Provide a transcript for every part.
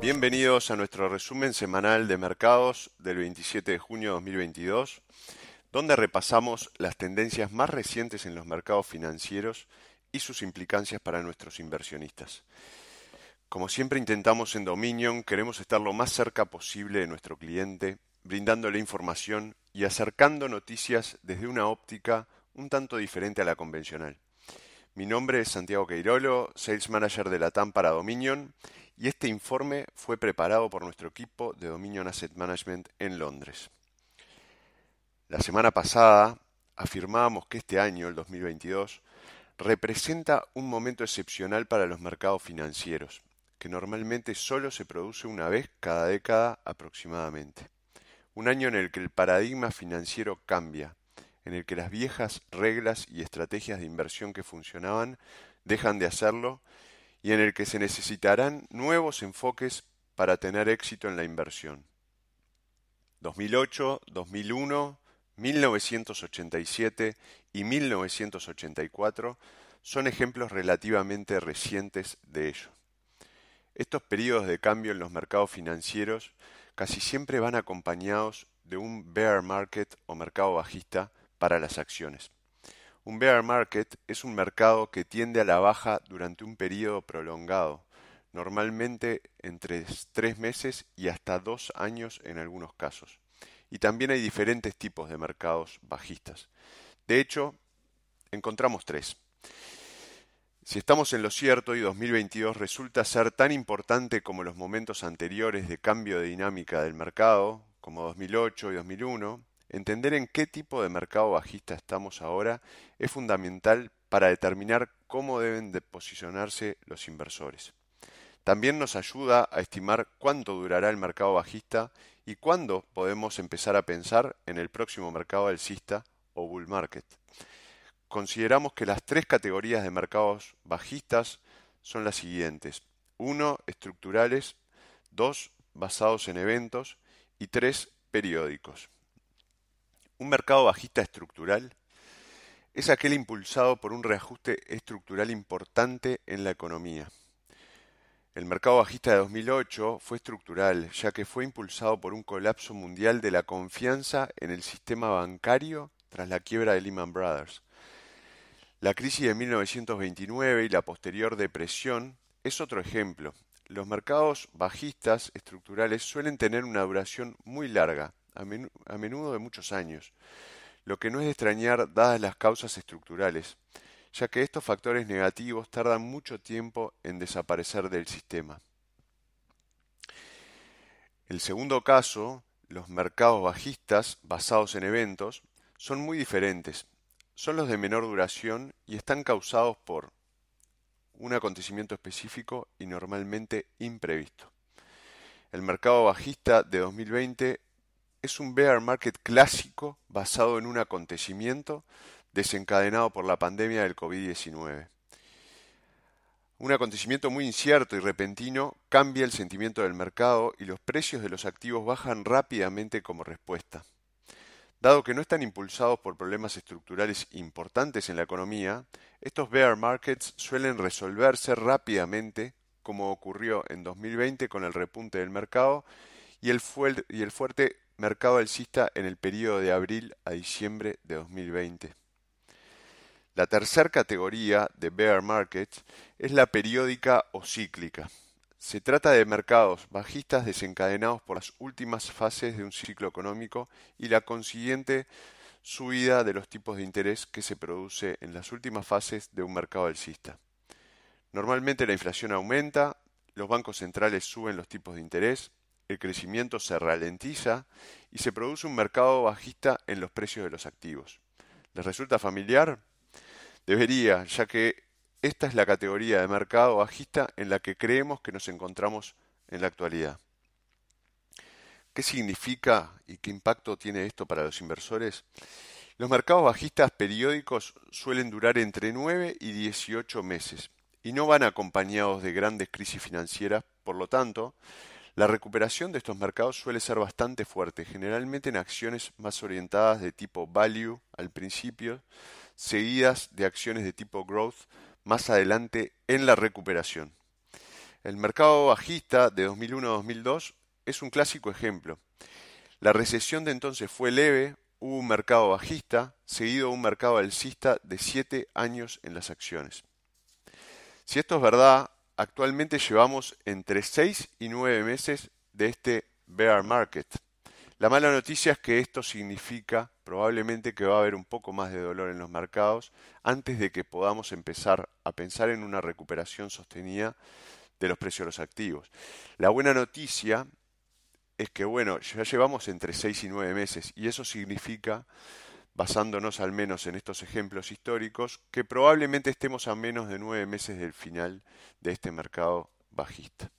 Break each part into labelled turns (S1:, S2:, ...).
S1: bienvenidos a nuestro resumen semanal de mercados del 27 de junio de 2022, donde repasamos las tendencias más recientes en los mercados financieros y sus implicancias para nuestros inversionistas. Como siempre intentamos en Dominion, queremos estar lo más cerca posible de nuestro cliente, brindándole información y acercando noticias desde una óptica un tanto diferente a la convencional. Mi nombre es Santiago Queirolo, Sales Manager de la TAM para Dominion, y este informe fue preparado por nuestro equipo de Dominion Asset Management en Londres. La semana pasada afirmábamos que este año, el 2022, representa un momento excepcional para los mercados financieros, que normalmente solo se produce una vez cada década aproximadamente. Un año en el que el paradigma financiero cambia, en el que las viejas reglas y estrategias de inversión que funcionaban dejan de hacerlo y en el que se necesitarán nuevos enfoques para tener éxito en la inversión. 2008, 2001, 1987 y 1984 son ejemplos relativamente recientes de ello. Estos periodos de cambio en los mercados financieros casi siempre van acompañados de un bear market o mercado bajista para las acciones. Un bear market es un mercado que tiende a la baja durante un periodo prolongado, normalmente entre tres meses y hasta dos años en algunos casos. Y también hay diferentes tipos de mercados bajistas. De hecho, encontramos tres. Si estamos en lo cierto y 2022 resulta ser tan importante como los momentos anteriores de cambio de dinámica del mercado, como 2008 y 2001, Entender en qué tipo de mercado bajista estamos ahora es fundamental para determinar cómo deben de posicionarse los inversores. También nos ayuda a estimar cuánto durará el mercado bajista y cuándo podemos empezar a pensar en el próximo mercado alcista o bull market. Consideramos que las tres categorías de mercados bajistas son las siguientes. 1. Estructurales, 2. Basados en eventos y 3. Periódicos. Un mercado bajista estructural es aquel impulsado por un reajuste estructural importante en la economía. El mercado bajista de 2008 fue estructural, ya que fue impulsado por un colapso mundial de la confianza en el sistema bancario tras la quiebra de Lehman Brothers. La crisis de 1929 y la posterior depresión es otro ejemplo. Los mercados bajistas estructurales suelen tener una duración muy larga, a, menudo de muchos años, lo que no es de extrañar dadas las causas estructurales, ya que estos factores negativos tardan mucho tiempo en desaparecer del sistema. El segundo caso, los mercados bajistas basados en eventos, son muy diferentes. Son los de menor duración y están causados por un acontecimiento específico y normalmente imprevisto. El mercado bajista de 2020 es un bear market clásico basado en un acontecimiento desencadenado por la pandemia del COVID-19. Un acontecimiento muy incierto y repentino cambia el sentimiento del mercado y los precios de los activos bajan rápidamente como respuesta. Dado que no están impulsados por problemas estructurales importantes en la economía, estos bear markets suelen resolverse rápidamente, como ocurrió en 2020 con el repunte del mercado y el, fuerte mercado alcista en el periodo de abril a diciembre de 2020. La tercera categoría de bear markets es la periódica o cíclica. Se trata de mercados bajistas desencadenados por las últimas fases de un ciclo económico y la consiguiente subida de los tipos de interés que se produce en las últimas fases de un mercado alcista. Normalmente la inflación aumenta, los bancos centrales suben los tipos de interés, el crecimiento se ralentiza y se produce un mercado bajista en los precios de los activos. ¿Les resulta familiar? Debería, ya que esta es la categoría de mercado bajista en la que creemos que nos encontramos en la actualidad. ¿Qué significa y qué impacto tiene esto para los inversores? Los mercados bajistas periódicos suelen durar entre 9 y 18 meses y no van acompañados de grandes crisis financieras, por lo tanto, la recuperación de estos mercados suele ser bastante fuerte, generalmente en acciones más orientadas de tipo value al principio, seguidas de acciones de tipo growth más adelante en la recuperación. El mercado bajista de 2001-2002 es un clásico ejemplo. La recesión de entonces fue leve, hubo un mercado bajista, seguido de un mercado alcista de 7 años en las acciones. Si esto es verdad, actualmente llevamos entre 6 y 9 meses de este bear market. La mala noticia es que esto significa probablemente que va a haber un poco más de dolor en los mercados antes de que podamos empezar a pensar en una recuperación sostenida de los precios de los activos. La buena noticia es que, bueno, ya llevamos entre 6 y 9 meses y eso significa, basándonos al menos en estos ejemplos históricos, que probablemente estemos a menos de 9 meses del final de este mercado bajista.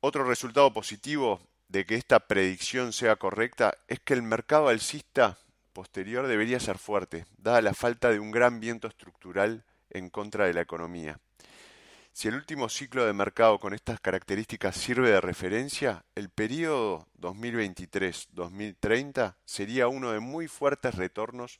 S1: Otro resultado positivo de que esta predicción sea correcta es que el mercado alcista posterior debería ser fuerte, dada la falta de un gran viento estructural en contra de la economía. Si el último ciclo de mercado con estas características sirve de referencia, el periodo 2023-2030 sería uno de muy fuertes retornos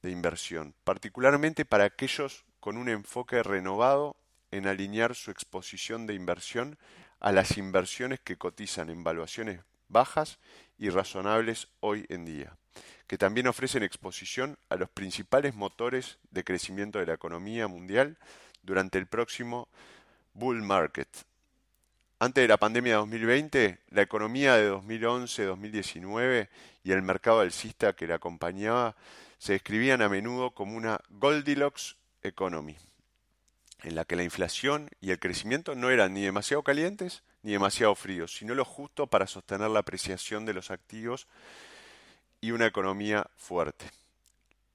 S1: de inversión, particularmente para aquellos con un enfoque renovado en alinear su exposición de inversión a las inversiones que cotizan en valuaciones bajas y razonables hoy en día, que también ofrecen exposición a los principales motores de crecimiento de la economía mundial, durante el próximo bull market. Antes de la pandemia de 2020, la economía de 2011-2019 y el mercado alcista que la acompañaba se describían a menudo como una Goldilocks economy, en la que la inflación y el crecimiento no eran ni demasiado calientes ni demasiado fríos, sino lo justo para sostener la apreciación de los activos y una economía fuerte.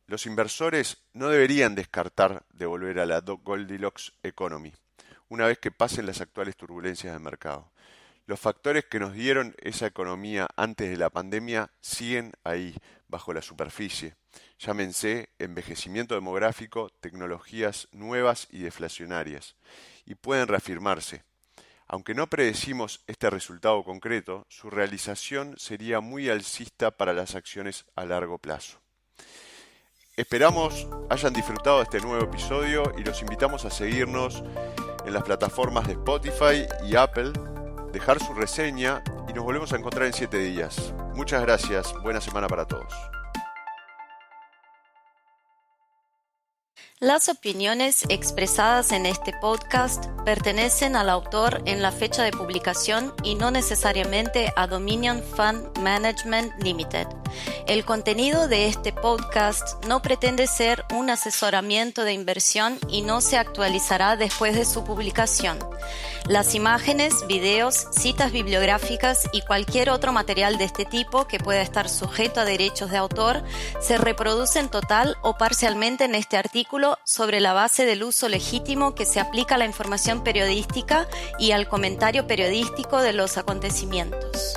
S1: Los inversores no deberían descartar de volver a la Goldilocks Economy una vez que pasen las actuales turbulencias del mercado. Los factores que nos dieron esa economía antes de la pandemia siguen ahí, bajo la superficie. Llámense envejecimiento demográfico, tecnologías nuevas y deflacionarias, y pueden reafirmarse. Aunque no predecimos este resultado concreto, su realización sería muy alcista para las acciones a largo plazo. Esperamos hayan disfrutado de este nuevo episodio y los invitamos a seguirnos en las plataformas de Spotify y Apple, dejar su reseña y nos volvemos a encontrar en 7 días. Muchas gracias, buena semana para todos.
S2: Las opiniones expresadas en este podcast pertenecen al autor en la fecha de publicación y no necesariamente a Dominion Fund Management Limited. El contenido de este podcast no pretende ser un asesoramiento de inversión y no se actualizará después de su publicación. Las imágenes, videos, citas bibliográficas y cualquier otro material de este tipo que pueda estar sujeto a derechos de autor se reproducen total o parcialmente en este artículo sobre la base del uso legítimo que se aplica a la información periodística y al comentario periodístico de los acontecimientos.